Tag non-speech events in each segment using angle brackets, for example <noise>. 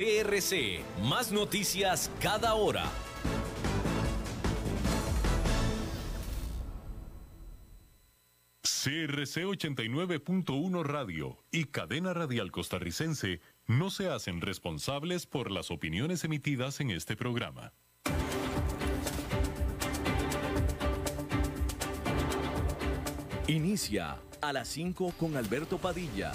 CRC, más noticias cada hora. CRC 89.1 Radio y Cadena Radial Costarricense no se hacen responsables por las opiniones emitidas en este programa. Inicia a las 5 con Alberto Padilla.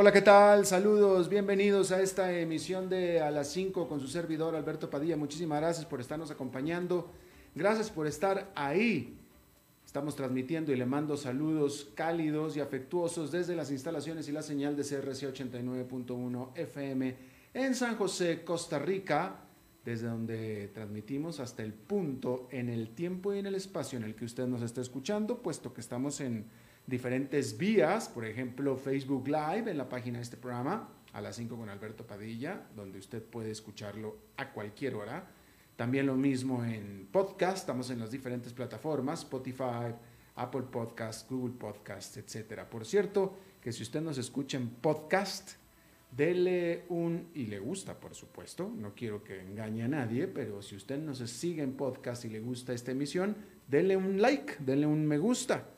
Hola, ¿qué tal? Saludos, bienvenidos a esta emisión de A las 5 con su servidor Alberto Padilla. Muchísimas gracias por estarnos acompañando. Gracias por estar ahí. Estamos transmitiendo y le mando saludos cálidos y afectuosos desde las instalaciones y la señal de CRC 89.1 FM en San José, Costa Rica, desde donde transmitimos hasta el punto en el tiempo y en el espacio en el que usted nos está escuchando, puesto que estamos en diferentes vías, por ejemplo Facebook Live en la página de este programa a las 5 con Alberto Padilla, donde usted puede escucharlo a cualquier hora. También lo mismo en podcast, estamos en las diferentes plataformas, Spotify, Apple Podcast, Google Podcast, etc. Por cierto, que si usted nos escucha en podcast, dele un, y le gusta por supuesto, no quiero que engañe a nadie, pero si usted nos sigue en podcast y le gusta esta emisión, dele un like, dele un me gusta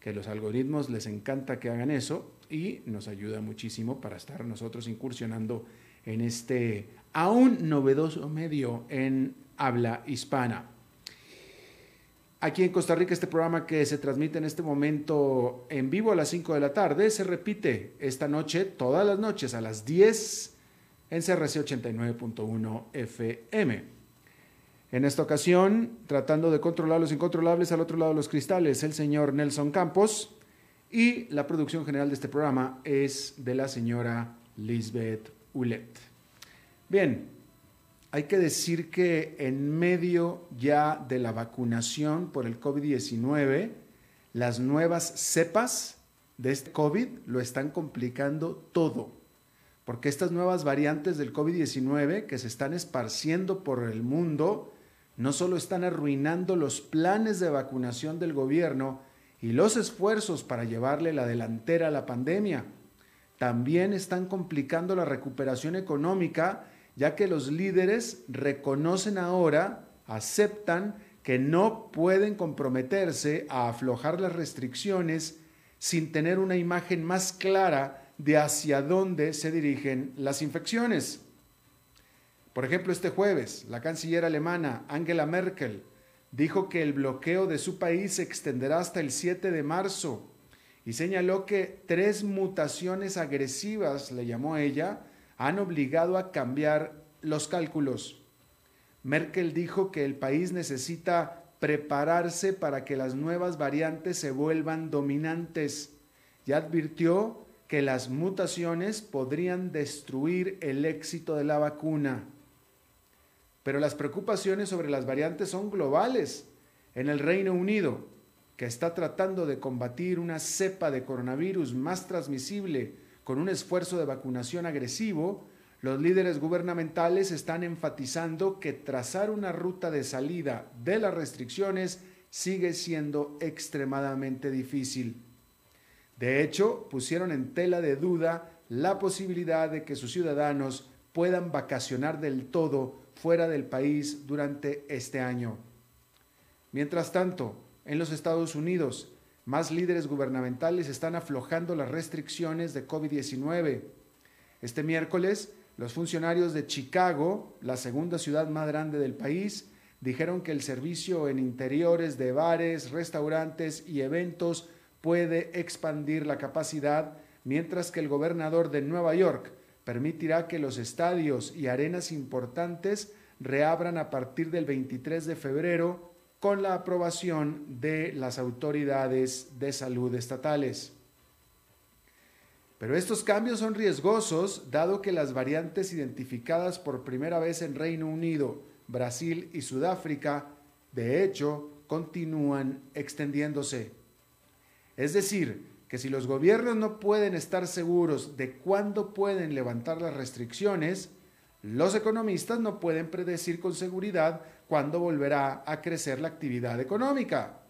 que los algoritmos les encanta que hagan eso y nos ayuda muchísimo para estar nosotros incursionando en este aún novedoso medio en habla hispana. Aquí en Costa Rica este programa que se transmite en este momento en vivo a las 5 de la tarde se repite esta noche, todas las noches a las 10 en CRC 89.1 FM. En esta ocasión, tratando de controlar los incontrolables al otro lado de los cristales, el señor Nelson Campos y la producción general de este programa es de la señora Lisbeth Ulet. Bien, hay que decir que en medio ya de la vacunación por el COVID-19, las nuevas cepas de este COVID lo están complicando todo, porque estas nuevas variantes del COVID-19 que se están esparciendo por el mundo, no solo están arruinando los planes de vacunación del gobierno y los esfuerzos para llevarle la delantera a la pandemia, también están complicando la recuperación económica, ya que los líderes reconocen ahora, aceptan que no pueden comprometerse a aflojar las restricciones sin tener una imagen más clara de hacia dónde se dirigen las infecciones. Por ejemplo, este jueves, la canciller alemana Angela Merkel dijo que el bloqueo de su país se extenderá hasta el 7 de marzo y señaló que tres mutaciones agresivas, le llamó ella, han obligado a cambiar los cálculos. Merkel dijo que el país necesita prepararse para que las nuevas variantes se vuelvan dominantes y advirtió que las mutaciones podrían destruir el éxito de la vacuna. Pero las preocupaciones sobre las variantes son globales. En el Reino Unido, que está tratando de combatir una cepa de coronavirus más transmisible con un esfuerzo de vacunación agresivo, los líderes gubernamentales están enfatizando que trazar una ruta de salida de las restricciones sigue siendo extremadamente difícil. De hecho, pusieron en tela de duda la posibilidad de que sus ciudadanos puedan vacacionar del todo fuera del país durante este año. Mientras tanto, en los Estados Unidos, más líderes gubernamentales están aflojando las restricciones de COVID-19. Este miércoles, los funcionarios de Chicago, la segunda ciudad más grande del país, dijeron que el servicio en interiores de bares, restaurantes y eventos puede expandir la capacidad, mientras que el gobernador de Nueva York permitirá que los estadios y arenas importantes reabran a partir del 23 de febrero con la aprobación de las autoridades de salud estatales. Pero estos cambios son riesgosos dado que las variantes identificadas por primera vez en Reino Unido, Brasil y Sudáfrica, de hecho, continúan extendiéndose. Es decir, que si los gobiernos no pueden estar seguros de cuándo pueden levantar las restricciones, los economistas no pueden predecir con seguridad cuándo volverá a crecer la actividad económica.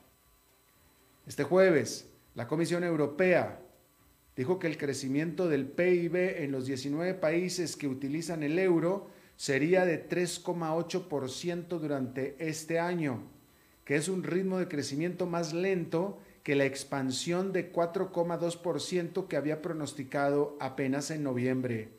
Este jueves, la Comisión Europea dijo que el crecimiento del PIB en los 19 países que utilizan el euro sería de 3,8% durante este año, que es un ritmo de crecimiento más lento que la expansión de 4,2% que había pronosticado apenas en noviembre.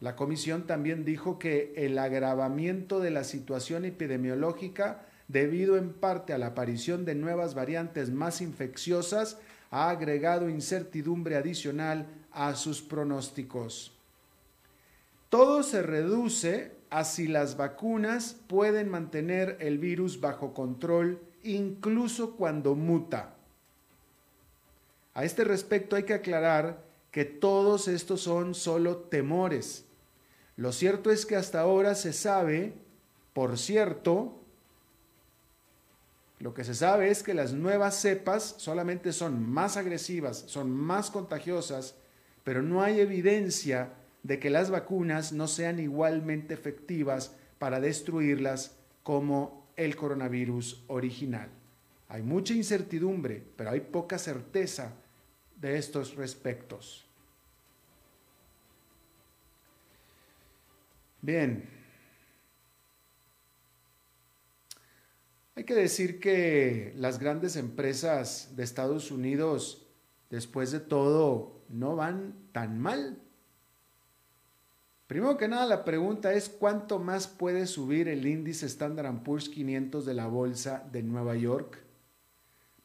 La comisión también dijo que el agravamiento de la situación epidemiológica debido en parte a la aparición de nuevas variantes más infecciosas, ha agregado incertidumbre adicional a sus pronósticos. Todo se reduce a si las vacunas pueden mantener el virus bajo control incluso cuando muta. A este respecto hay que aclarar que todos estos son solo temores. Lo cierto es que hasta ahora se sabe, por cierto, lo que se sabe es que las nuevas cepas solamente son más agresivas, son más contagiosas, pero no hay evidencia de que las vacunas no sean igualmente efectivas para destruirlas como el coronavirus original. Hay mucha incertidumbre, pero hay poca certeza de estos respectos. Bien, Hay que decir que las grandes empresas de Estados Unidos, después de todo, no van tan mal. Primero que nada, la pregunta es cuánto más puede subir el índice Standard Poor's 500 de la Bolsa de Nueva York.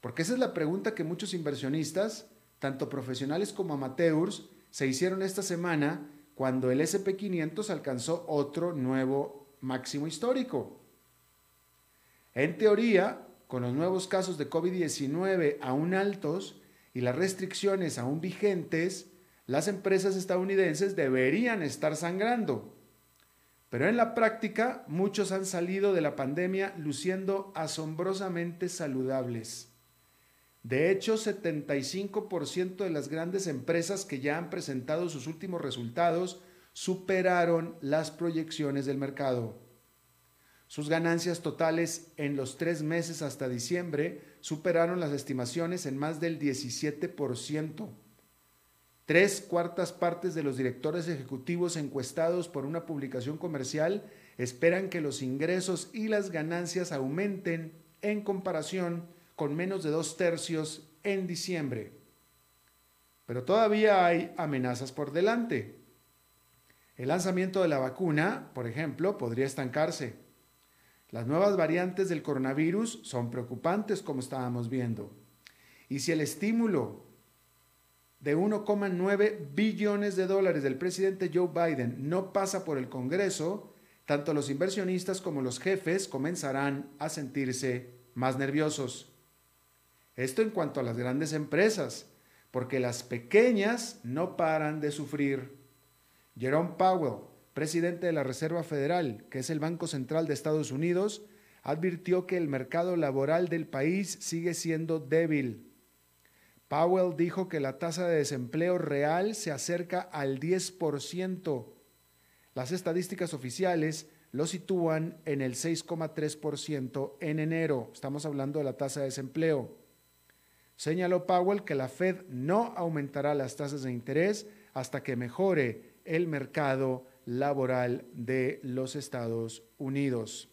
Porque esa es la pregunta que muchos inversionistas, tanto profesionales como amateurs, se hicieron esta semana cuando el SP500 alcanzó otro nuevo máximo histórico. En teoría, con los nuevos casos de COVID-19 aún altos y las restricciones aún vigentes, las empresas estadounidenses deberían estar sangrando. Pero en la práctica, muchos han salido de la pandemia luciendo asombrosamente saludables. De hecho, 75% de las grandes empresas que ya han presentado sus últimos resultados superaron las proyecciones del mercado. Sus ganancias totales en los tres meses hasta diciembre superaron las estimaciones en más del 17%. Tres cuartas partes de los directores ejecutivos encuestados por una publicación comercial esperan que los ingresos y las ganancias aumenten en comparación con menos de dos tercios en diciembre. Pero todavía hay amenazas por delante. El lanzamiento de la vacuna, por ejemplo, podría estancarse. Las nuevas variantes del coronavirus son preocupantes, como estábamos viendo. Y si el estímulo de 1,9 billones de dólares del presidente Joe Biden no pasa por el Congreso, tanto los inversionistas como los jefes comenzarán a sentirse más nerviosos. Esto en cuanto a las grandes empresas, porque las pequeñas no paran de sufrir. Jerome Powell, presidente de la Reserva Federal, que es el Banco Central de Estados Unidos, advirtió que el mercado laboral del país sigue siendo débil. Powell dijo que la tasa de desempleo real se acerca al 10%. Las estadísticas oficiales lo sitúan en el 6,3% en enero. Estamos hablando de la tasa de desempleo. Señaló Powell que la Fed no aumentará las tasas de interés hasta que mejore el mercado laboral de los Estados Unidos.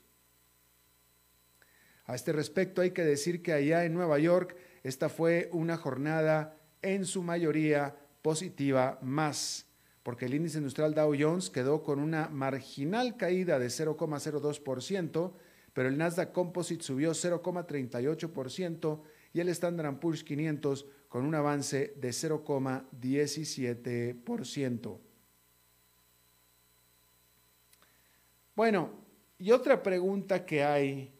A este respecto hay que decir que allá en Nueva York esta fue una jornada en su mayoría positiva más, porque el índice industrial Dow Jones quedó con una marginal caída de 0,02%, pero el Nasdaq Composite subió 0,38% y el Standard Poor's 500 con un avance de 0,17%. Bueno, Y otra pregunta que hay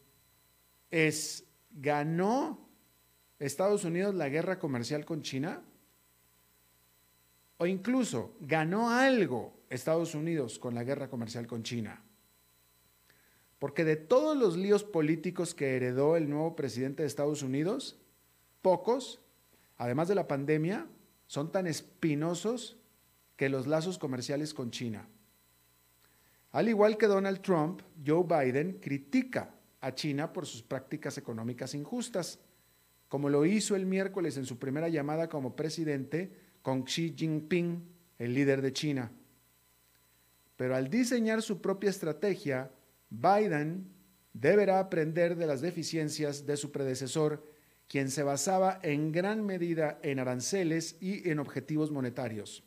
es, ¿ganó Estados Unidos la guerra comercial con China? O incluso, ¿ganó algo Estados Unidos con la guerra comercial con China? Porque de todos los líos políticos que heredó el nuevo presidente de Estados Unidos, pocos, además de la pandemia, son tan espinosos que los lazos comerciales con China. Al igual que Donald Trump, Joe Biden critica a China por sus prácticas económicas injustas, como lo hizo el miércoles en su primera llamada como presidente con Xi Jinping, el líder de China. Pero al diseñar su propia estrategia, Biden deberá aprender de las deficiencias de su predecesor, quien se basaba en gran medida en aranceles y en objetivos monetarios.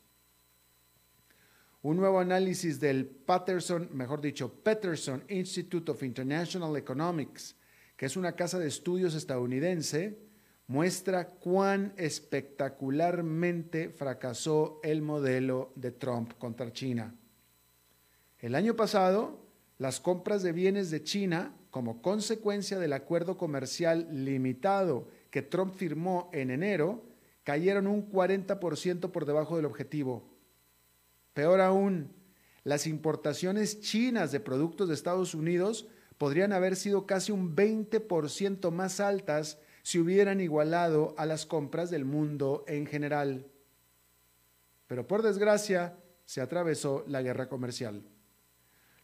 Un nuevo análisis del Patterson, mejor dicho, Peterson Institute of International Economics, que es una casa de estudios estadounidense, muestra cuán espectacularmente fracasó el modelo de Trump contra China. El año pasado, las compras de bienes de China, como consecuencia del acuerdo comercial limitado que Trump firmó en enero, cayeron un 40% por debajo del objetivo Peor aún, las importaciones chinas de productos de Estados Unidos podrían haber sido casi un 20% más altas si hubieran igualado a las compras del mundo en general. Pero por desgracia, se atravesó la guerra comercial.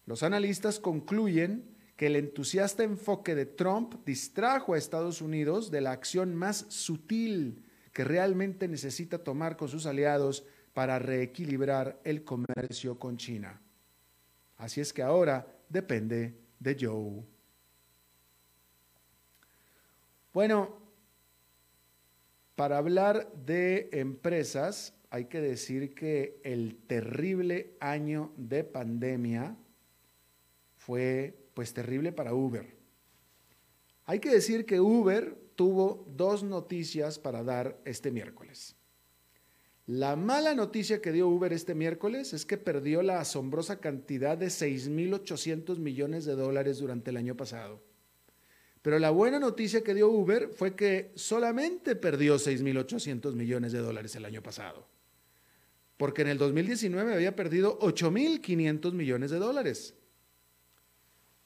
Los analistas concluyen que el entusiasta enfoque de Trump distrajo a Estados Unidos de la acción más sutil que realmente necesita tomar con sus aliados para reequilibrar el comercio con China. Así es que ahora depende de Joe. Bueno, para hablar de empresas, hay que decir que el terrible año de pandemia fue pues terrible para Uber. Hay que decir que Uber tuvo dos noticias para dar este miércoles. La mala noticia que dio Uber este miércoles es que perdió la asombrosa cantidad de 6.800 millones de dólares durante el año pasado. Pero la buena noticia que dio Uber fue que solamente perdió 6.800 millones de dólares el año pasado. Porque en el 2019 había perdido 8.500 millones de dólares.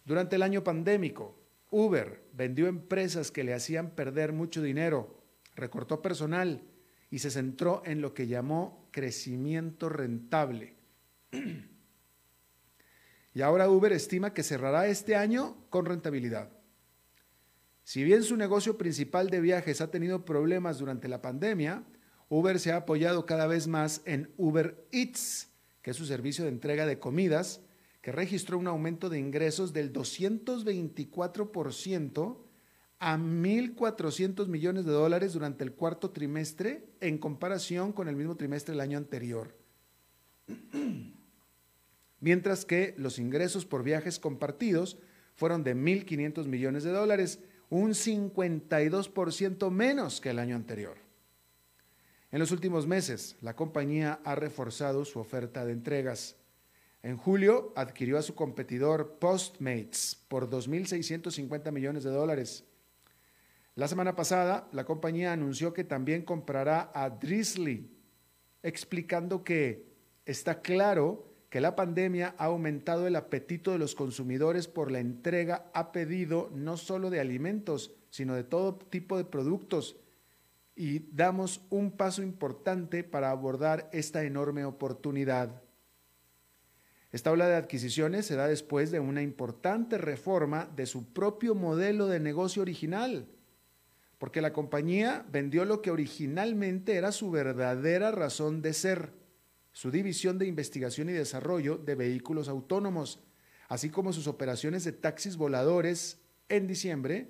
Durante el año pandémico, Uber vendió empresas que le hacían perder mucho dinero, recortó personal, y se centró en lo que llamó crecimiento rentable. Y ahora Uber estima que cerrará este año con rentabilidad. Si bien su negocio principal de viajes ha tenido problemas durante la pandemia, Uber se ha apoyado cada vez más en Uber Eats, que es su servicio de entrega de comidas, que registró un aumento de ingresos del 224% a 1.400 millones de dólares durante el cuarto trimestre en comparación con el mismo trimestre del año anterior. <clears throat> Mientras que los ingresos por viajes compartidos fueron de 1.500 millones de dólares, un 52% menos que el año anterior. En los últimos meses, la compañía ha reforzado su oferta de entregas. En julio adquirió a su competidor Postmates por 2.650 millones de dólares la semana pasada, la compañía anunció que también comprará a Drizzly, explicando que está claro que la pandemia ha aumentado el apetito de los consumidores por la entrega a pedido no solo de alimentos, sino de todo tipo de productos. Y damos un paso importante para abordar esta enorme oportunidad. Esta ola de adquisiciones se da después de una importante reforma de su propio modelo de negocio original porque la compañía vendió lo que originalmente era su verdadera razón de ser, su división de investigación y desarrollo de vehículos autónomos, así como sus operaciones de taxis voladores en diciembre,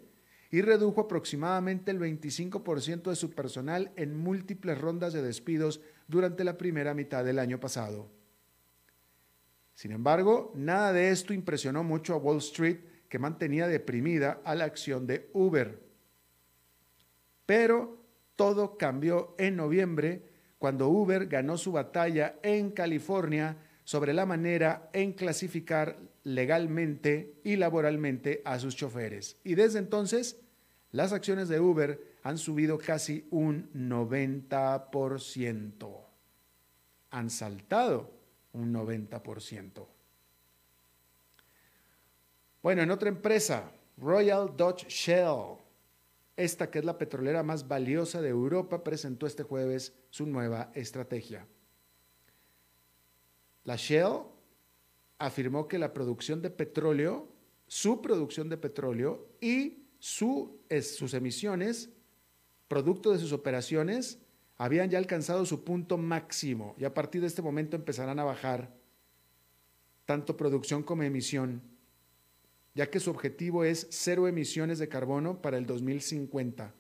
y redujo aproximadamente el 25% de su personal en múltiples rondas de despidos durante la primera mitad del año pasado. Sin embargo, nada de esto impresionó mucho a Wall Street, que mantenía deprimida a la acción de Uber. Pero todo cambió en noviembre cuando Uber ganó su batalla en California sobre la manera en clasificar legalmente y laboralmente a sus choferes. Y desde entonces, las acciones de Uber han subido casi un 90%. Han saltado un 90%. Bueno, en otra empresa, Royal Dutch Shell, esta que es la petrolera más valiosa de Europa, presentó este jueves su nueva estrategia. La Shell afirmó que la producción de petróleo, su producción de petróleo y sus emisiones, producto de sus operaciones, habían ya alcanzado su punto máximo y a partir de este momento empezarán a bajar tanto producción como emisión, ya que su objetivo es cero emisiones de carbono para el 2050.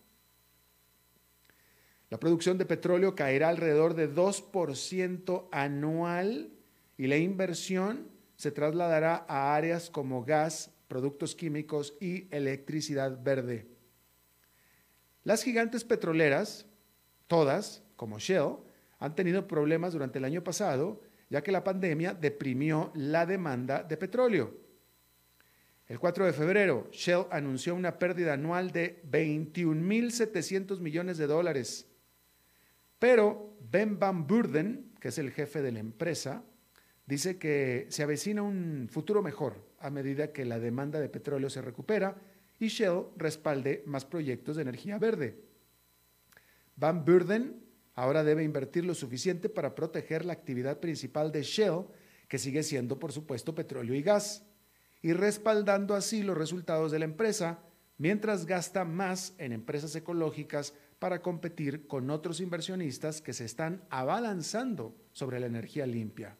La producción de petróleo caerá alrededor de 2% anual y la inversión se trasladará a áreas como gas, productos químicos y electricidad verde. Las gigantes petroleras, todas, como Shell, han tenido problemas durante el año pasado, ya que la pandemia deprimió la demanda de petróleo. El 4 de febrero, Shell anunció una pérdida anual de 21.700 millones de dólares. Pero Ben Van Burden, que es el jefe de la empresa, dice que se avecina un futuro mejor a medida que la demanda de petróleo se recupera y Shell respalde más proyectos de energía verde. Van Burden ahora debe invertir lo suficiente para proteger la actividad principal de Shell, que sigue siendo, por supuesto, petróleo y gas, y respaldando así los resultados de la empresa, mientras gasta más en empresas ecológicas para competir con otros inversionistas que se están abalanzando sobre la energía limpia.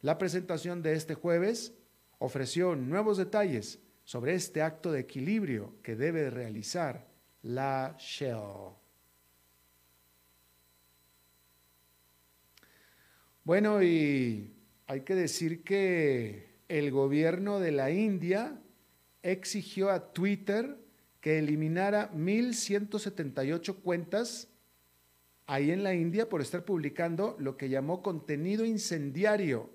La presentación de este jueves ofreció nuevos detalles sobre este acto de equilibrio que debe realizar la Shell. Bueno, y hay que decir que el gobierno de la India exigió a Twitter que eliminara 1.178 cuentas ahí en la India por estar publicando lo que llamó contenido incendiario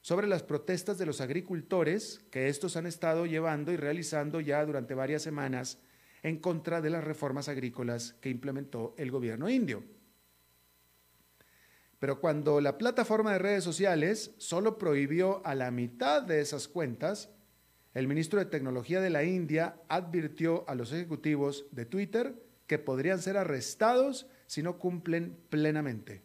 sobre las protestas de los agricultores que estos han estado llevando y realizando ya durante varias semanas en contra de las reformas agrícolas que implementó el gobierno indio. Pero cuando la plataforma de redes sociales solo prohibió a la mitad de esas cuentas, el ministro de Tecnología de la India advirtió a los ejecutivos de Twitter que podrían ser arrestados si no cumplen plenamente.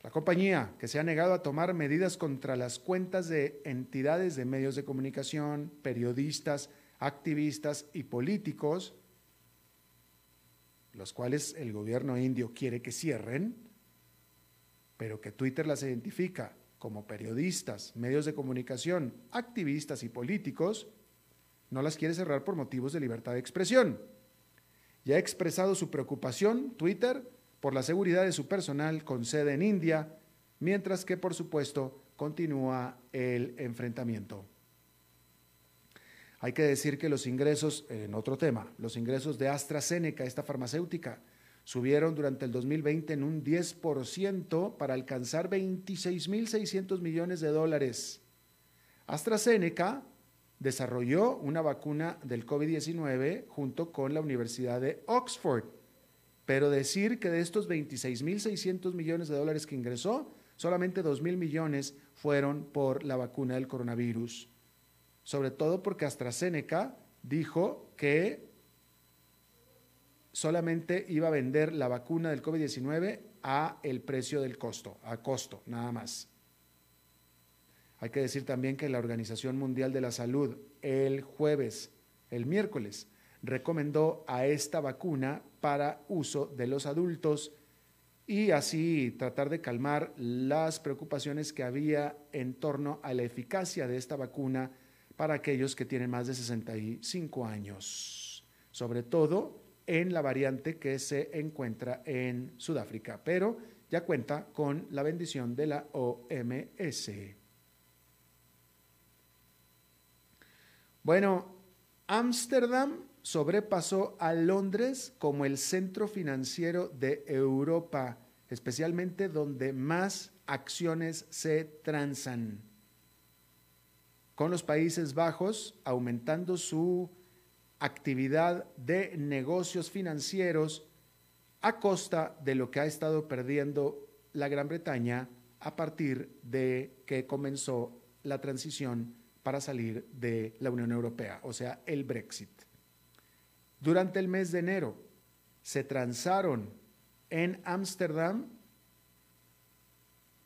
La compañía, que se ha negado a tomar medidas contra las cuentas de entidades de medios de comunicación, periodistas, activistas y políticos, los cuales el gobierno indio quiere que cierren, pero que Twitter las identifica como periodistas, medios de comunicación, activistas y políticos, no las quiere cerrar por motivos de libertad de expresión. Ya ha expresado su preocupación, Twitter, por la seguridad de su personal con sede en India, mientras que, por supuesto, continúa el enfrentamiento. Hay que decir que los ingresos, en otro tema, los ingresos de AstraZeneca, esta farmacéutica, subieron durante el 2020 en un 10% para alcanzar 26.600 millones de dólares. AstraZeneca desarrolló una vacuna del COVID-19 junto con la Universidad de Oxford pero decir que de estos 26.600 millones de dólares que ingresó, solamente 2.000 millones fueron por la vacuna del coronavirus. Sobre todo porque AstraZeneca dijo que solamente iba a vender la vacuna del COVID-19 a el precio del costo, a costo, nada más. Hay que decir también que la Organización Mundial de la Salud el jueves, el miércoles, recomendó a esta vacuna para uso de los adultos y así tratar de calmar las preocupaciones que había en torno a la eficacia de esta vacuna para aquellos que tienen más de 65 años, sobre todo en la variante que se encuentra en Sudáfrica, pero ya cuenta con la bendición de la OMS. Bueno, Ámsterdam sobrepasó a Londres como el centro financiero de Europa especialmente donde más acciones se transan, con los Países Bajos aumentando su actividad de negocios financieros a costa de lo que ha estado perdiendo la Gran Bretaña a partir de que comenzó la transición para salir de la Unión Europea, o sea, el Brexit. Durante el mes de enero se transaron en Ámsterdam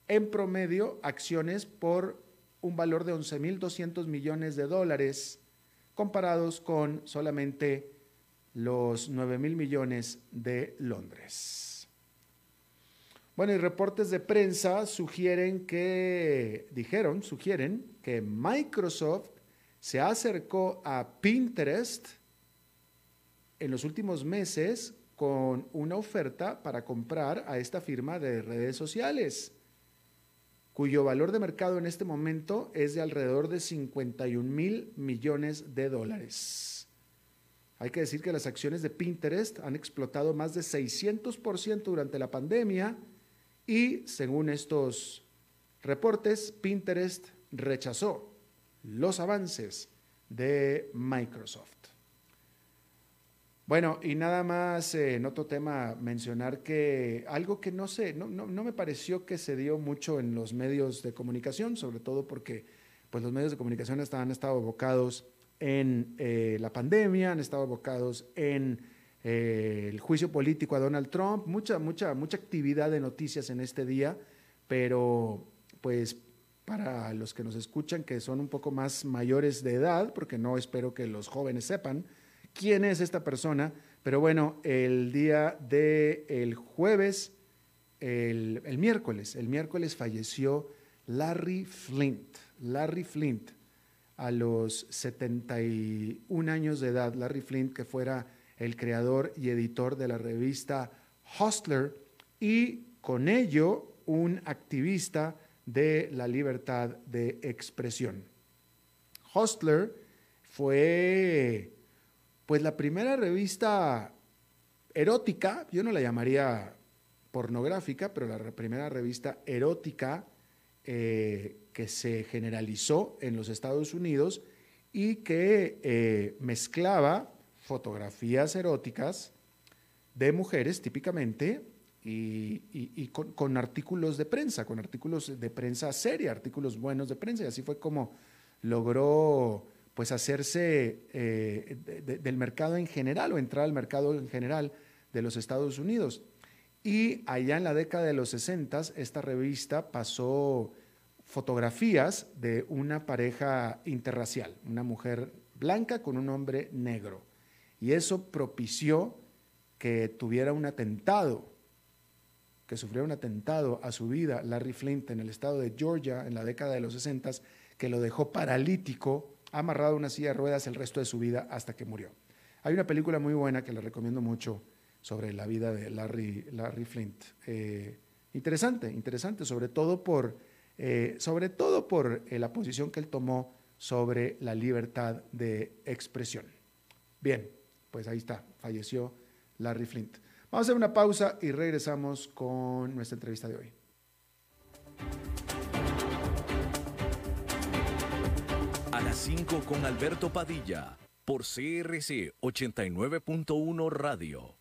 en promedio acciones por un valor de 11.200 millones de dólares comparados con solamente los 9 mil millones de Londres. Bueno, y reportes de prensa sugieren que, dijeron, sugieren que Microsoft se acercó a Pinterest en los últimos meses con una oferta para comprar a esta firma de redes sociales, cuyo valor de mercado en este momento es de alrededor de 51 mil millones de dólares. Hay que decir que las acciones de Pinterest han explotado más de 600% durante la pandemia y, según estos reportes, Pinterest rechazó los avances de Microsoft. Bueno, y nada más eh, en otro tema mencionar que algo que no sé, no, no, no, me pareció que se dio mucho en los medios de comunicación, sobre todo porque pues, los medios de comunicación han estado abocados en eh, la pandemia, han estado abocados en eh, el juicio político a Donald Trump, mucha, mucha, mucha actividad de noticias en este día, pero pues para los que nos escuchan que son un poco más mayores de edad, porque no espero que los jóvenes sepan quién es esta persona, pero bueno, el día del el jueves, el, el miércoles, el miércoles falleció Larry Flint, Larry Flint, a los 71 años de edad, Larry Flint, que fuera el creador y editor de la revista Hustler y con ello un activista de la libertad de expresión. Hustler fue pues la primera revista erótica, yo no la llamaría pornográfica, pero la primera revista erótica eh, que se generalizó en los Estados Unidos y que eh, mezclaba fotografías eróticas de mujeres típicamente y, con, artículos de prensa, con artículos de prensa seria, artículos buenos de prensa. Y así fue como logró pues hacerse eh, del mercado en general o entrar al mercado en general de los Estados Unidos. Y allá en la década de los 60, esta revista pasó fotografías de una pareja interracial, una mujer blanca con un hombre negro. Y eso propició que tuviera un atentado, que sufriera un atentado a su vida, Larry Flint, en el estado de Georgia en la década de los 60, que lo dejó paralítico, amarrado a una silla de ruedas el resto de su vida hasta que murió. Hay una película muy buena que le recomiendo mucho sobre la vida de Larry, Larry Flint. Eh, interesante, interesante, sobre todo por eh, sobre todo por eh, la posición que él tomó sobre la libertad de expresión. Bien, pues ahí está, falleció Larry Flint. Vamos a hacer una pausa y regresamos con nuestra entrevista de hoy. Las 5 con Alberto Padilla, por CRC 89.1 Radio.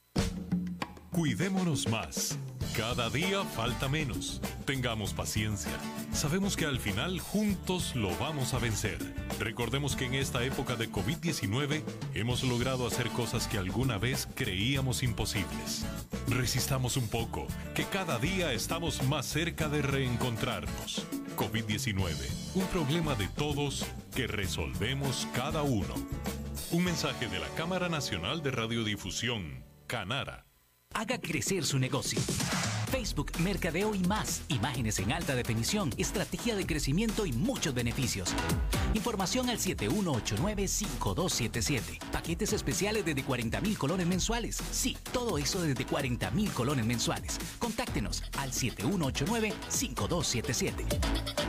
Cuidémonos más. Cada día falta menos. Tengamos paciencia. Sabemos que al final juntos lo vamos a vencer. Recordemos que en esta época de COVID-19 hemos logrado hacer cosas que alguna vez creíamos imposibles. Resistamos un poco, que cada día estamos más cerca de reencontrarnos. COVID-19, un problema de todos que resolvemos cada uno. Un mensaje de la Cámara Nacional de Radiodifusión, Canara. Haga crecer su negocio. Facebook, Mercadeo y más. Imágenes en alta definición, estrategia de crecimiento y muchos beneficios. Información al 7189-5277. Paquetes especiales desde 40 mil colones mensuales. Sí, todo eso desde 40 mil colones mensuales. Contáctenos al 7189-5277.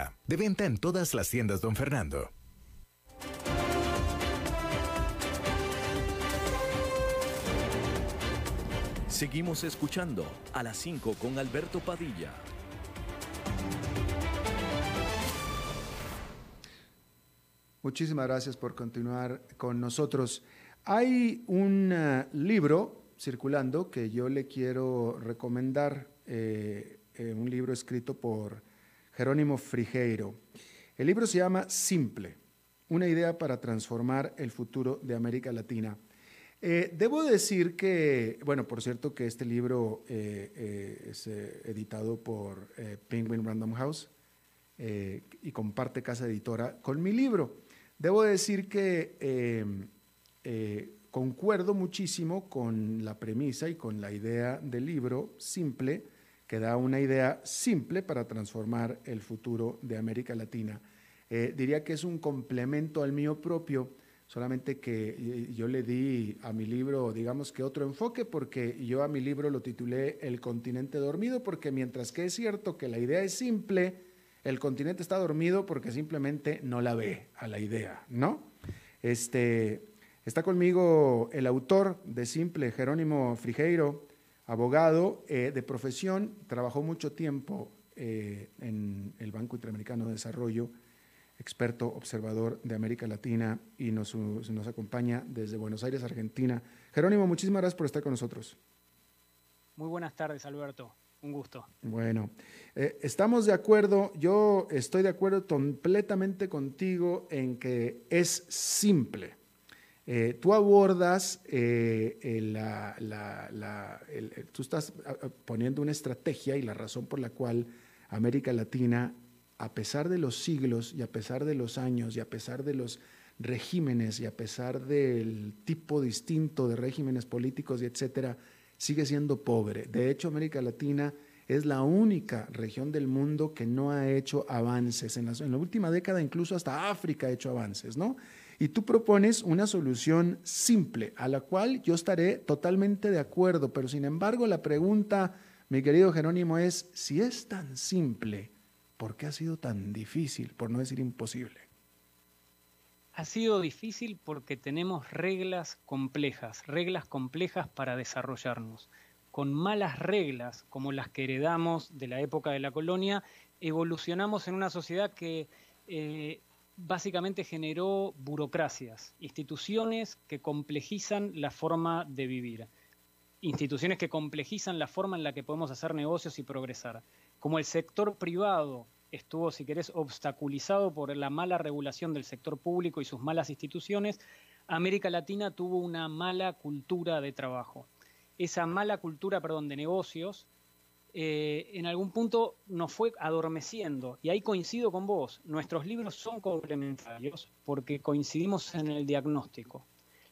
De venta en todas las tiendas, don Fernando. Seguimos escuchando a las 5 con Alberto Padilla. Muchísimas gracias por continuar con nosotros. Hay un uh, libro circulando que yo le quiero recomendar, eh, eh, un libro escrito por Jerónimo Frigeiro. El libro se llama Simple, una idea para transformar el futuro de América Latina. Eh, debo decir que, bueno, por cierto que este libro eh, eh, es editado por Penguin Random House y comparte casa editora con mi libro. Debo decir que concuerdo muchísimo con la premisa y con la idea del libro simple que da una idea simple para transformar el futuro de América Latina. Eh, diría que es un complemento al mío propio, solamente que yo le di a mi libro, digamos que otro enfoque, porque yo a mi libro lo titulé El continente dormido, porque mientras que es cierto que la idea es simple, el continente está dormido porque simplemente no la ve a la idea, ¿no? Este, está conmigo el autor de Simple, Jerónimo Frigeiro, abogado eh, de profesión, trabajó mucho tiempo eh, en el Banco Interamericano de Desarrollo, experto observador de América Latina y nos, nos acompaña desde Buenos Aires, Argentina. Jerónimo, muchísimas gracias por estar con nosotros. Muy buenas tardes, Alberto. Un gusto. Bueno, eh, estamos de acuerdo, yo estoy de acuerdo completamente contigo en que es simple. Eh, tú abordas, eh, la, tú estás poniendo una estrategia y la razón por la cual América Latina, a pesar de los siglos y a pesar de los años y a pesar de los regímenes y a pesar del tipo distinto de regímenes políticos y etcétera, sigue siendo pobre. De hecho, América Latina es la única región del mundo que no ha hecho avances. En la última década incluso hasta África ha hecho avances, ¿no? Y tú propones una solución simple, a la cual yo estaré totalmente de acuerdo, pero sin embargo la pregunta, mi querido Jerónimo, es, si es tan simple, ¿por qué ha sido tan difícil, por no decir imposible? Ha sido difícil porque tenemos reglas complejas, reglas complejas para desarrollarnos. Con malas reglas, como las que heredamos de la época de la colonia, evolucionamos en una sociedad que eh, básicamente generó burocracias, instituciones que complejizan la forma de vivir, instituciones que complejizan la forma en la que podemos hacer negocios y progresar. Como el sector privado estuvo, si querés, obstaculizado por la mala regulación del sector público y sus malas instituciones, América Latina tuvo una mala cultura de trabajo. Esa mala cultura, perdón, de negocios eh, en algún punto nos fue adormeciendo. Y ahí coincido con vos, nuestros libros son complementarios porque coincidimos en el diagnóstico.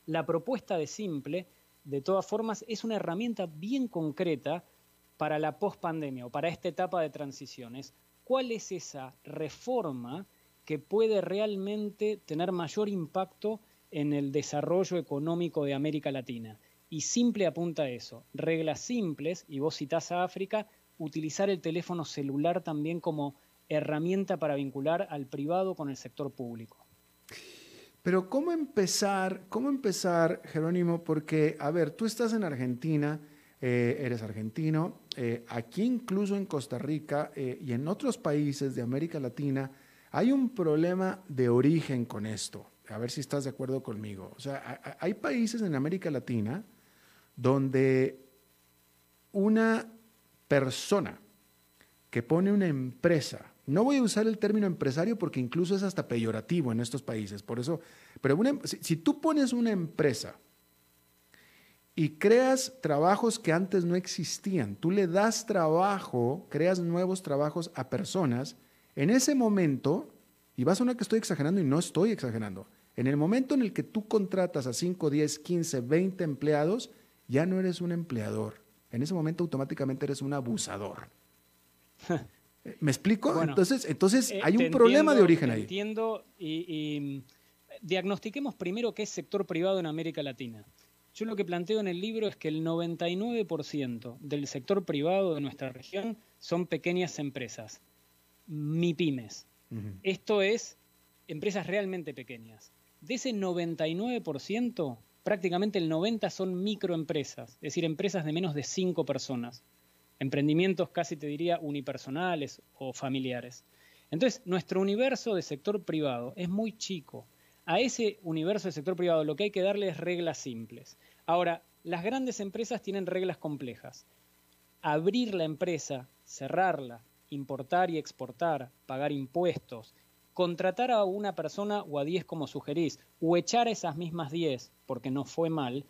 La propuesta de Simple, de todas formas, es una herramienta bien concreta para la pospandemia o para esta etapa de transiciones. ¿Cuál es esa reforma que puede realmente tener mayor impacto en el desarrollo económico de América Latina? Y simple apunta a eso, reglas simples, y vos citás a África, utilizar el teléfono celular también como herramienta para vincular al privado con el sector público. Pero ¿cómo empezar, cómo empezar, Jerónimo? Porque, a ver, tú estás en Argentina, eh, eres argentino, eh, aquí incluso en Costa Rica eh, y en otros países de América Latina hay un problema de origen con esto. A ver si estás de acuerdo conmigo. O sea, hay países en América Latina donde una persona que pone una empresa, no voy a usar el término empresario porque incluso es hasta peyorativo en estos países, por eso, pero em, si, tú pones una empresa y creas trabajos que antes no existían, tú le das trabajo, creas nuevos trabajos a personas, En ese momento, y va a sonar que estoy exagerando y no estoy exagerando, en el momento en el que tú contratas a 5, 10, 15, 20 empleados, ya no eres un empleador. En ese momento automáticamente eres un abusador. ¿Me explico? entonces, entonces eh, hay un problema de origen ahí. Entiendo y, mm, diagnostiquemos primero qué es sector privado en América Latina. Yo lo que planteo en el libro es que el 99% del sector privado de nuestra región son pequeñas empresas, MIPIMES. Esto es empresas realmente pequeñas. De ese 99%, prácticamente el 90% son microempresas, es decir, empresas de menos de 5 personas. Emprendimientos casi te diría unipersonales o familiares. Entonces, nuestro universo de sector privado es muy chico. A ese universo de sector privado lo que hay que darle es reglas simples. Ahora, las grandes empresas tienen reglas complejas. Abrir la empresa, cerrarla, importar y exportar, pagar impuestos, contratar a una persona o a 10 como sugerís, o echar a esas mismas 10 porque no fue mal,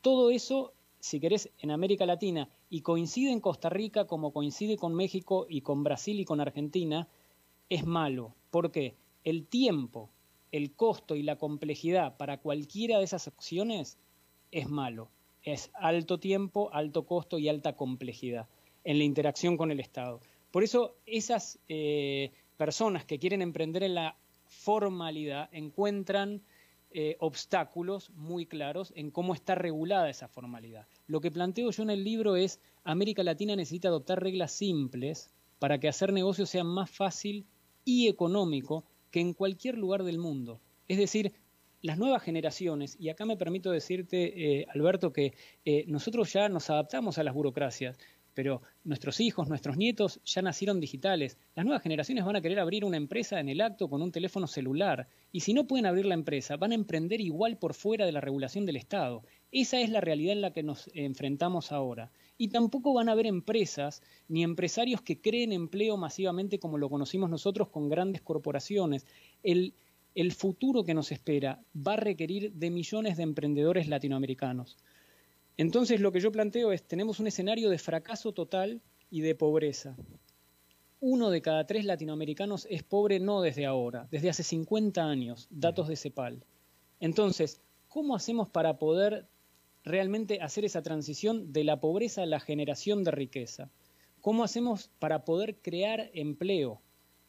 todo eso, si querés, en América Latina, y coincide en Costa Rica como coincide con México y con Brasil y con Argentina, es malo. porque El tiempo, el costo y la complejidad para cualquiera de esas opciones es malo. Es alto tiempo, alto costo y alta complejidad en la interacción con el Estado. Por eso esas eh, personas que quieren emprender en la formalidad encuentran eh, obstáculos muy claros en cómo está regulada esa formalidad. Lo que planteo yo en el libro es, América Latina necesita adoptar reglas simples para que hacer negocios sea más fácil y económico que en cualquier lugar del mundo. Es decir, las nuevas generaciones, y acá me permito decirte, eh, Alberto, que eh, nosotros ya nos adaptamos a las burocracias pero nuestros hijos, nuestros nietos ya nacieron digitales. Las nuevas generaciones van a querer abrir una empresa en el acto con un teléfono celular. Y si no pueden abrir la empresa, van a emprender igual por fuera de la regulación del Estado. Esa es la realidad en la que nos enfrentamos ahora. Y tampoco van a haber empresas ni empresarios que creen empleo masivamente como lo conocimos nosotros con grandes corporaciones. El, el futuro que nos espera va a requerir de millones de emprendedores latinoamericanos. Entonces lo que yo planteo es, tenemos un escenario de fracaso total y de pobreza. Uno de cada tres latinoamericanos es pobre no desde ahora, desde hace 50 años, datos de CEPAL. Entonces, ¿cómo hacemos para poder realmente hacer esa transición de la pobreza a la generación de riqueza? ¿Cómo hacemos para poder crear empleo?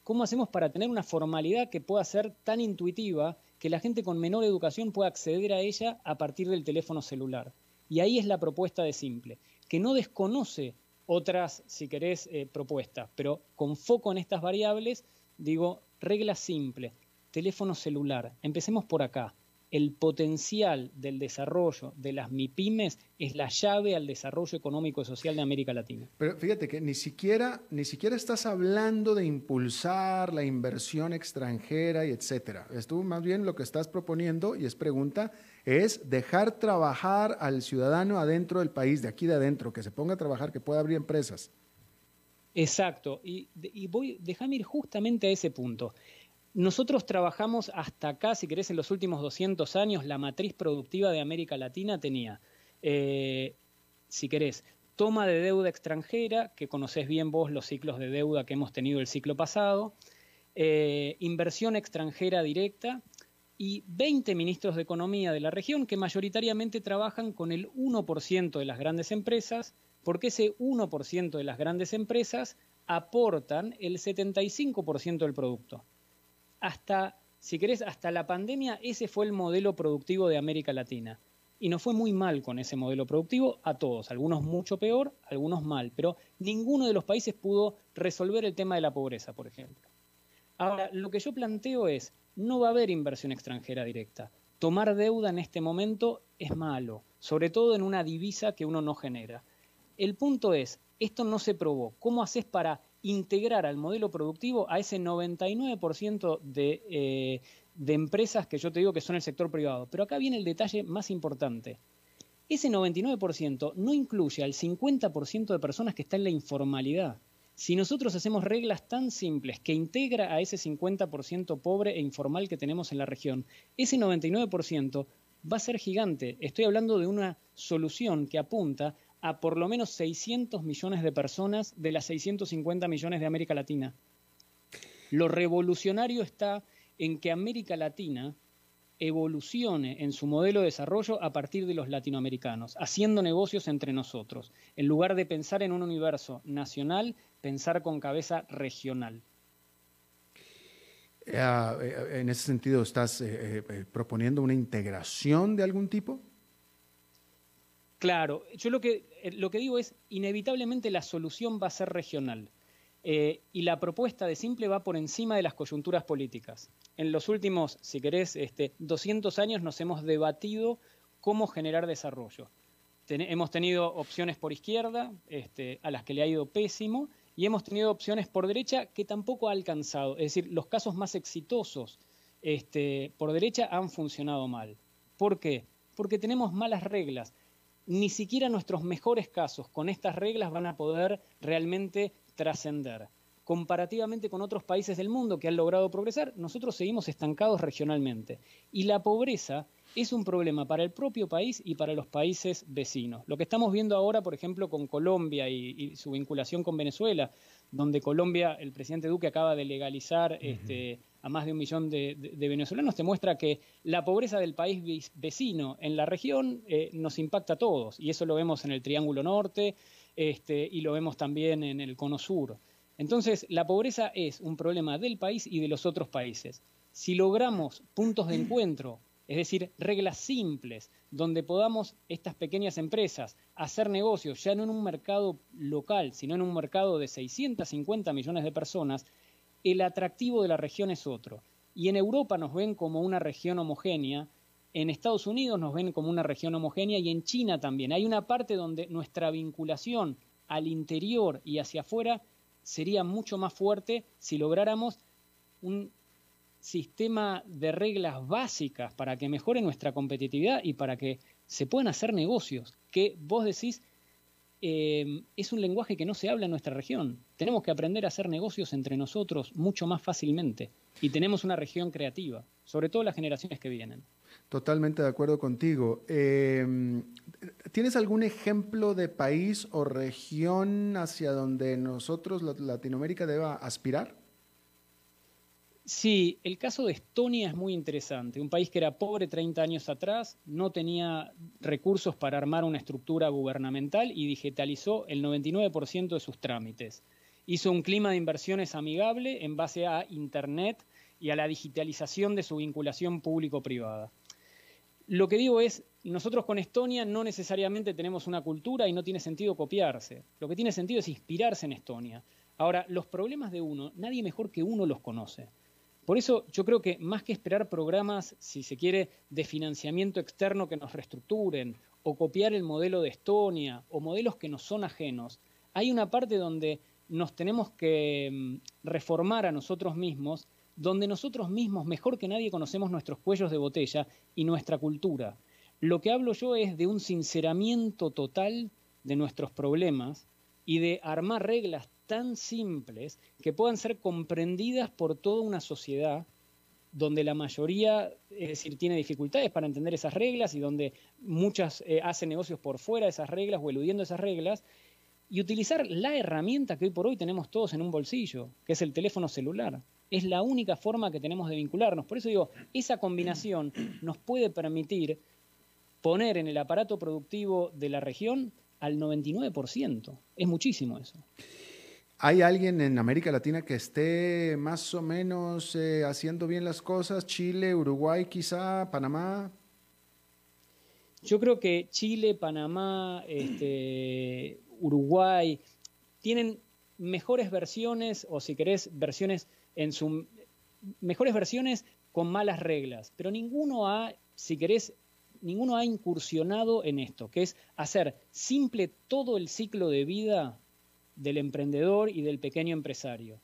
¿Cómo hacemos para tener una formalidad que pueda ser tan intuitiva que la gente con menor educación pueda acceder a ella a partir del teléfono celular? Y ahí es la propuesta de simple, que no desconoce otras, si querés, eh, propuestas, pero con foco en estas variables, digo, regla simple, teléfono celular. Empecemos por acá. El potencial del desarrollo de las MIPIMES es la llave al desarrollo económico y social de América Latina. Pero fíjate que ni siquiera, ni siquiera estás hablando de impulsar la inversión extranjera y etcétera. Tú más bien lo que estás proponiendo, y es pregunta, es dejar trabajar al ciudadano adentro del país, de aquí de adentro, que se ponga a trabajar, que pueda abrir empresas. Exacto, y, voy, déjame ir justamente a ese punto. Nosotros trabajamos hasta acá, si querés, en los últimos 200 años, la matriz productiva de América Latina tenía, eh, si querés, toma de deuda extranjera, que conocés bien vos los ciclos de deuda que hemos tenido el ciclo pasado, eh, inversión extranjera directa, y 20 ministros de Economía de la región que mayoritariamente trabajan con el 1% de las grandes empresas, porque ese 1% de las grandes empresas aportan el 75% del producto. Hasta, si querés, hasta la pandemia ese fue el modelo productivo de América Latina. Y nos fue muy mal con ese modelo productivo a todos, algunos mucho peor, algunos mal, pero ninguno de los países pudo resolver el tema de la pobreza, por ejemplo. Ahora, lo que yo planteo es, no va a haber inversión extranjera directa. Tomar deuda en este momento es malo, sobre todo en una divisa que uno no genera. El punto es, esto no se probó. ¿Cómo haces para integrar al modelo productivo a ese 99% de, eh, de empresas que yo te digo que son el sector privado? Pero acá viene el detalle más importante. Ese 99% no incluye al 50% de personas que están en la informalidad. Si nosotros hacemos reglas tan simples que integra a ese 50% pobre e informal que tenemos en la región, ese 99% va a ser gigante. Estoy hablando de una solución que apunta a por lo menos 600 millones de personas de las 650 millones de América Latina. Lo revolucionario está en que América Latina evolucione en su modelo de desarrollo a partir de los latinoamericanos, haciendo negocios entre nosotros. En lugar de pensar en un universo nacional, pensar con cabeza regional. Eh, ah, eh, en ese sentido, ¿estás eh, proponiendo una integración de algún tipo? Claro, yo lo que, lo que digo es, inevitablemente la solución va a ser regional. Y la propuesta de simple va por encima de las coyunturas políticas. En los últimos, si querés, este, 200 años nos hemos debatido cómo generar desarrollo. hemos tenido opciones por izquierda, este, a las que le ha ido pésimo, y hemos tenido opciones por derecha que tampoco ha alcanzado. Es decir, los casos más exitosos este, por derecha han funcionado mal. ¿Por qué? Porque tenemos malas reglas. Ni siquiera nuestros mejores casos con estas reglas van a poder realmente trascender. Comparativamente con otros países del mundo que han logrado progresar, nosotros seguimos estancados regionalmente. Y la pobreza es un problema para el propio país y para los países vecinos. Lo que estamos viendo ahora, por ejemplo, con Colombia y, su vinculación con Venezuela, donde Colombia, el presidente Duque acaba de legalizar este, a más de un millón de, venezolanos, te muestra que la pobreza del país vecino en la región eh, nos impacta a todos. Y eso lo vemos en el Triángulo Norte este, y lo vemos también en el Cono Sur. Entonces, la pobreza es un problema del país y de los otros países. Si logramos puntos de encuentro es decir, reglas simples, donde podamos estas pequeñas empresas hacer negocios ya no en un mercado local, sino en un mercado de 650 millones de personas, el atractivo de la región es otro. Y en Europa nos ven como una región homogénea, en Estados Unidos nos ven como una región homogénea y en China también. Hay una parte donde nuestra vinculación al interior y hacia afuera sería mucho más fuerte si lográramos un sistema de reglas básicas para que mejore nuestra competitividad y para que se puedan hacer negocios, que vos decís em, es un lenguaje que no se habla en nuestra región. Tenemos que aprender a hacer negocios entre nosotros mucho más fácilmente y tenemos una región creativa, sobre todo las generaciones que vienen. Totalmente de acuerdo contigo. Em, ¿Tienes algún ejemplo de país o región hacia donde nosotros, Latinoamérica, deba aspirar? Sí, el caso de Estonia es muy interesante. Un país que era pobre 30 años atrás, no tenía recursos para armar una estructura gubernamental y digitalizó el 99% de sus trámites. Hizo un clima de inversiones amigable en base a Internet y a la digitalización de su vinculación público-privada. Lo que digo es, nosotros con Estonia no necesariamente tenemos una cultura y no tiene sentido copiarse. Lo que tiene sentido es inspirarse en Estonia. Ahora, los problemas de uno, nadie mejor que uno los conoce. Por eso yo creo que más que esperar programas, si se quiere, de financiamiento externo que nos reestructuren, o copiar el modelo de Estonia, o modelos que nos son ajenos, hay una parte donde nos tenemos que mm, reformar a nosotros mismos, donde nosotros mismos, mejor que nadie, conocemos nuestros cuellos de botella y nuestra cultura. Lo que hablo yo es de un sinceramiento total de nuestros problemas y de armar reglas tan simples que puedan ser comprendidas por toda una sociedad donde la mayoría, es decir, tiene dificultades para entender esas reglas y donde muchas eh, hacen negocios por fuera de esas reglas o eludiendo esas reglas, y utilizar la herramienta que hoy por hoy tenemos todos en un bolsillo, que es el teléfono celular. Es la única forma que tenemos de vincularnos. Por eso digo, esa combinación nos puede permitir poner en el aparato productivo de la región al 99%. Es muchísimo eso. ¿Hay alguien en América Latina que esté más o menos eh, haciendo bien las cosas? Chile, Uruguay quizá, Panamá. Yo creo que Chile, Panamá, este, Uruguay tienen mejores versiones, o si querés, versiones en su mejores versiones con malas reglas, pero ninguno ha, si querés, ninguno ha incursionado en esto, que es hacer simple todo el ciclo de vida del emprendedor y del pequeño empresario.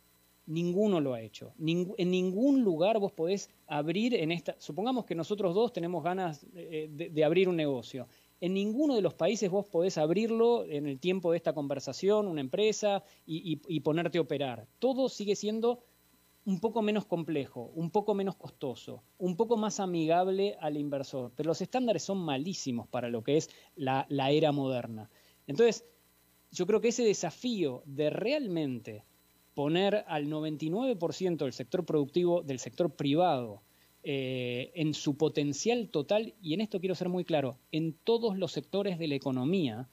Ninguno lo ha hecho. en ningún lugar vos podés abrir en esta... Supongamos que nosotros dos tenemos ganas eh, de, abrir un negocio. En ninguno de los países vos podés abrirlo en el tiempo de esta conversación, una empresa, y, ponerte a operar. Todo sigue siendo un poco menos complejo, un poco menos costoso, un poco más amigable al inversor. Pero los estándares son malísimos para lo que es la, era moderna. Entonces, yo creo que ese desafío de realmente poner al 99% del sector productivo, del sector privado, eh, en su potencial total, y en esto quiero ser muy claro, en todos los sectores de la economía,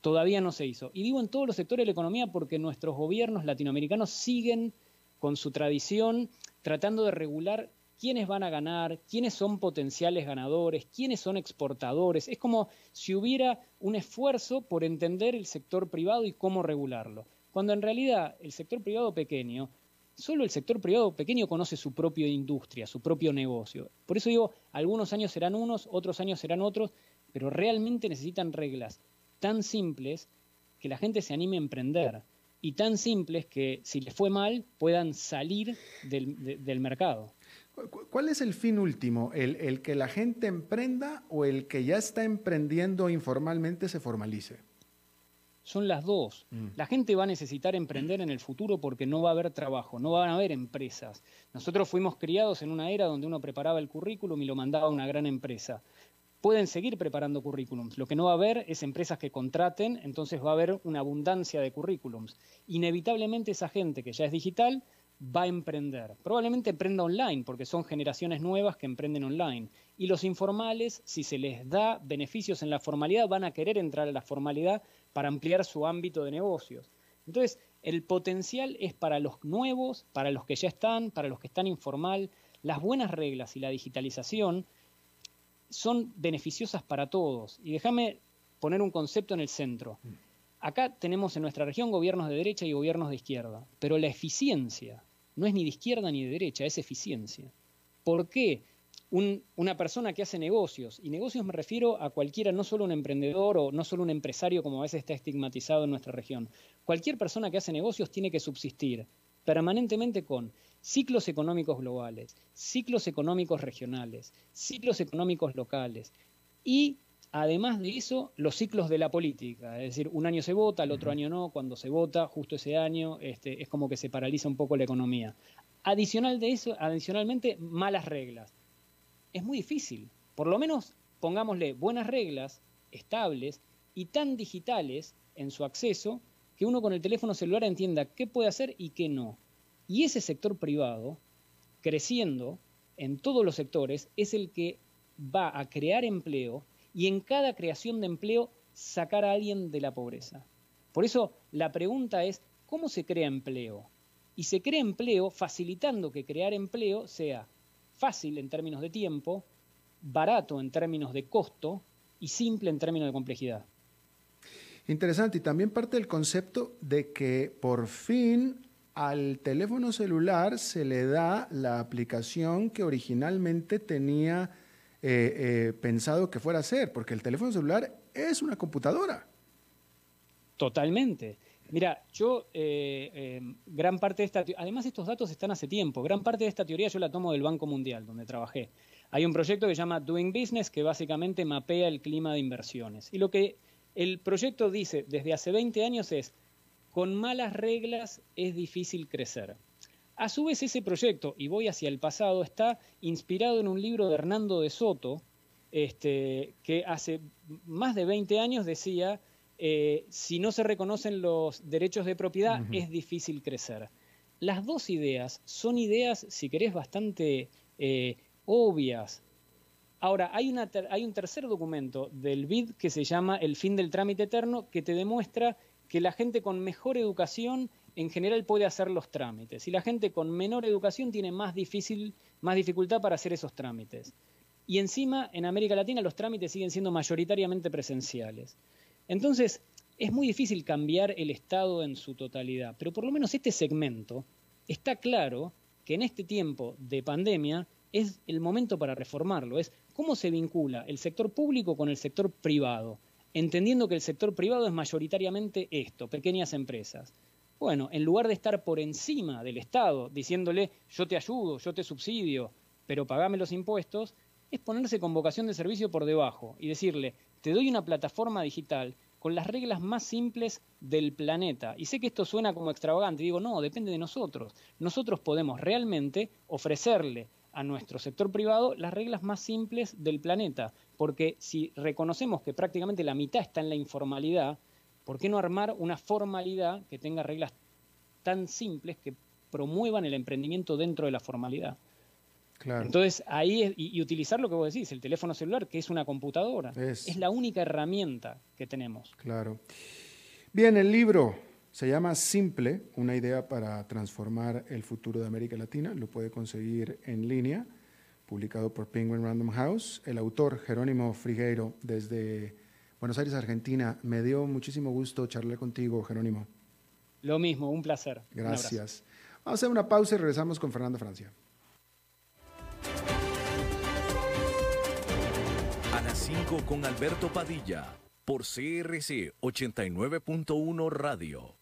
todavía no se hizo. Y digo en todos los sectores de la economía porque nuestros gobiernos latinoamericanos siguen con su tradición tratando de regular quiénes van a ganar, quiénes son potenciales ganadores, quiénes son exportadores. Es como si hubiera un esfuerzo por entender el sector privado y cómo regularlo. Cuando en realidad el sector privado pequeño Solo el sector privado pequeño conoce su propia industria, su propio negocio. Por eso digo, algunos años serán unos, otros años serán otros, pero realmente necesitan reglas tan simples que la gente se anime a emprender y tan simples que si les fue mal puedan salir del, mercado. ¿Cuál es el fin último? ¿El, ¿El que la gente emprenda o el que ya está emprendiendo informalmente se formalice? Son las dos. Mm. La gente va a necesitar emprender en el futuro porque no va a haber trabajo, no van a haber empresas. Nosotros fuimos criados en una era donde uno preparaba el currículum y lo mandaba a una gran empresa. Pueden seguir preparando currículums. Lo que no va a haber es empresas que contraten, entonces va a haber una abundancia de currículums. Inevitablemente esa gente que ya es digital va a emprender. Probablemente emprenda online, porque son generaciones nuevas que emprenden online. Y los informales, si se les da beneficios en la formalidad, van a querer entrar a la formalidad para ampliar su ámbito de negocios. Entonces, el potencial es para los nuevos, para los que ya están, para los que están informal. Las buenas reglas y la digitalización son beneficiosas para todos. Y déjame poner un concepto en el centro. Acá tenemos en nuestra región gobiernos de derecha y gobiernos de izquierda, pero la eficiencia no es ni de izquierda ni de derecha, es eficiencia. ¿Por qué? una persona que hace negocios, y negocios me refiero a cualquiera, no solo un emprendedor o no solo un empresario como a veces está estigmatizado en nuestra región, cualquier persona que hace negocios tiene que subsistir permanentemente con ciclos económicos globales, ciclos económicos regionales, ciclos económicos locales y además de eso los ciclos de la política, es decir, un año se vota, el otro año no, cuando se vota, justo ese año, este, es como que se paraliza un poco la economía. Adicional de eso, adicionalmente, malas reglas es muy difícil. Por lo menos pongámosle buenas reglas, estables y tan digitales en su acceso que uno con el teléfono celular entienda qué puede hacer y qué no. Y ese sector privado, creciendo en todos los sectores, es el que va a crear empleo y en cada creación de empleo sacar a alguien de la pobreza. Por eso la pregunta es, ¿cómo se crea empleo? Y se crea empleo facilitando que crear empleo sea fácil en términos de tiempo, barato en términos de costo y simple en términos de complejidad. Interesante, y también parte del concepto de que por fin al teléfono celular se le da la aplicación que originalmente tenía eh, eh, pensado que fuera a ser, porque el teléfono celular es una computadora. Totalmente. Mira, yo, eh, em, gran parte de esta, además estos datos están hace tiempo, gran parte de esta teoría yo la tomo del Banco Mundial, donde trabajé. Hay un proyecto que se llama Doing Business, que básicamente mapea el clima de inversiones. Y lo que el proyecto dice desde hace 20 años es, con malas reglas es difícil crecer. A su vez, ese proyecto, y voy hacia el pasado, está inspirado en un libro de Hernando de Soto, este, que hace más de 20 años decía eh, si no se reconocen los derechos de propiedad, es difícil crecer. Las dos ideas son ideas, si querés, bastante eh, obvias. Ahora, hay, hay un tercer documento del BID que se llama El fin del trámite eterno, que te demuestra que la gente con mejor educación en general puede hacer los trámites y la gente con menor educación tiene más, difícil, más dificultad para hacer esos trámites. Y encima, en América Latina los trámites siguen siendo mayoritariamente presenciales. Entonces, es muy difícil cambiar el Estado en su totalidad, pero por lo menos este segmento está claro que en este tiempo de pandemia es el momento para reformarlo, es cómo se vincula el sector público con el sector privado, entendiendo que el sector privado es mayoritariamente esto, pequeñas empresas. Bueno, en lugar de estar por encima del Estado, diciéndole yo te ayudo, yo te subsidio, pero pagame los impuestos, es ponerse con vocación de servicio por debajo y decirle, te doy una plataforma digital con las reglas más simples del planeta. Y sé que esto suena como extravagante, digo, no, depende de nosotros. Nosotros podemos realmente ofrecerle a nuestro sector privado las reglas más simples del planeta, porque si reconocemos que prácticamente la mitad está en la informalidad, ¿por qué no armar una formalidad que tenga reglas tan simples que promuevan el emprendimiento dentro de la formalidad. Entonces, ahí y, utilizar lo que vos decís, el teléfono celular, que es una computadora, es, la única herramienta que tenemos. Claro. Bien, el libro se llama Simple, una idea para transformar el futuro de América Latina. Lo puede conseguir en línea, publicado por Penguin Random House. El autor, Jerónimo Frigueiro, desde Buenos Aires, Argentina. Me dio muchísimo gusto charlar contigo, Jerónimo. Lo mismo, un placer. Gracias. Vamos a hacer una pausa y regresamos con Fernando Francia. A las 5 con Alberto Padilla, por CRC 89.1 Radio.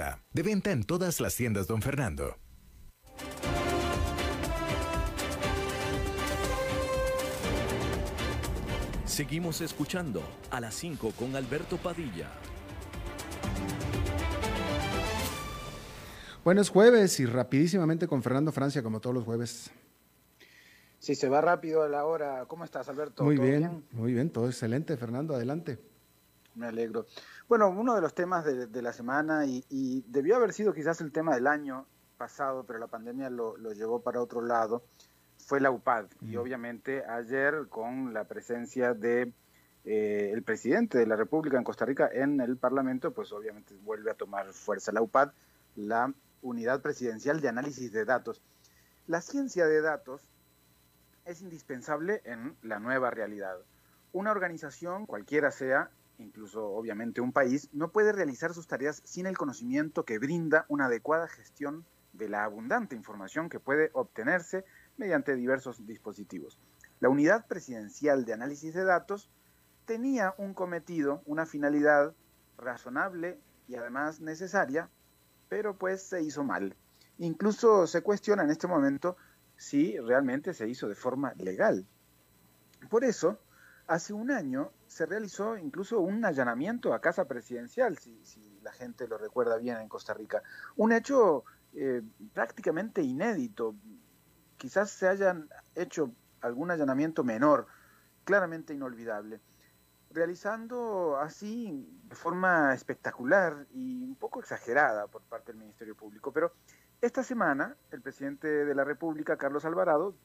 De venta en todas las tiendas, don Fernando. Seguimos escuchando a las 5 con Alberto Padilla. Buenos jueves y rapidísimamente con Fernando Francia, como todos los jueves. Sí, se va rápido a la hora. ¿Cómo estás, Alberto? Muy bien, muy bien, todo excelente. Fernando, adelante. Me alegro. Bueno, uno de los temas de, la semana y, debió haber sido quizás el tema del año pasado, pero la pandemia lo, llevó para otro lado, fue la UPAD. Y obviamente ayer con la presencia de eh, el presidente de la República en Costa Rica en el Parlamento, pues obviamente vuelve a tomar fuerza la UPAD, la Unidad Presidencial de Análisis de Datos. La ciencia de datos es indispensable en la nueva realidad. Una organización, cualquiera sea, incluso obviamente un país, no puede realizar sus tareas sin el conocimiento que brinda una adecuada gestión de la abundante información que puede obtenerse mediante diversos dispositivos. La Unidad Presidencial de Análisis de Datos tenía un cometido, una finalidad razonable y además necesaria, pero pues se hizo mal. Incluso se cuestiona en este momento si realmente se hizo de forma legal. Por eso, hace un año se realizó incluso un allanamiento a casa presidencial, si, la gente lo recuerda bien en Costa Rica. Un hecho eh, prácticamente inédito. Quizás se hayan hecho algún allanamiento menor, claramente inolvidable. Realizando así de forma espectacular y un poco exagerada por parte del Ministerio Público. Pero esta semana, el presidente de la República, Carlos Alvarado,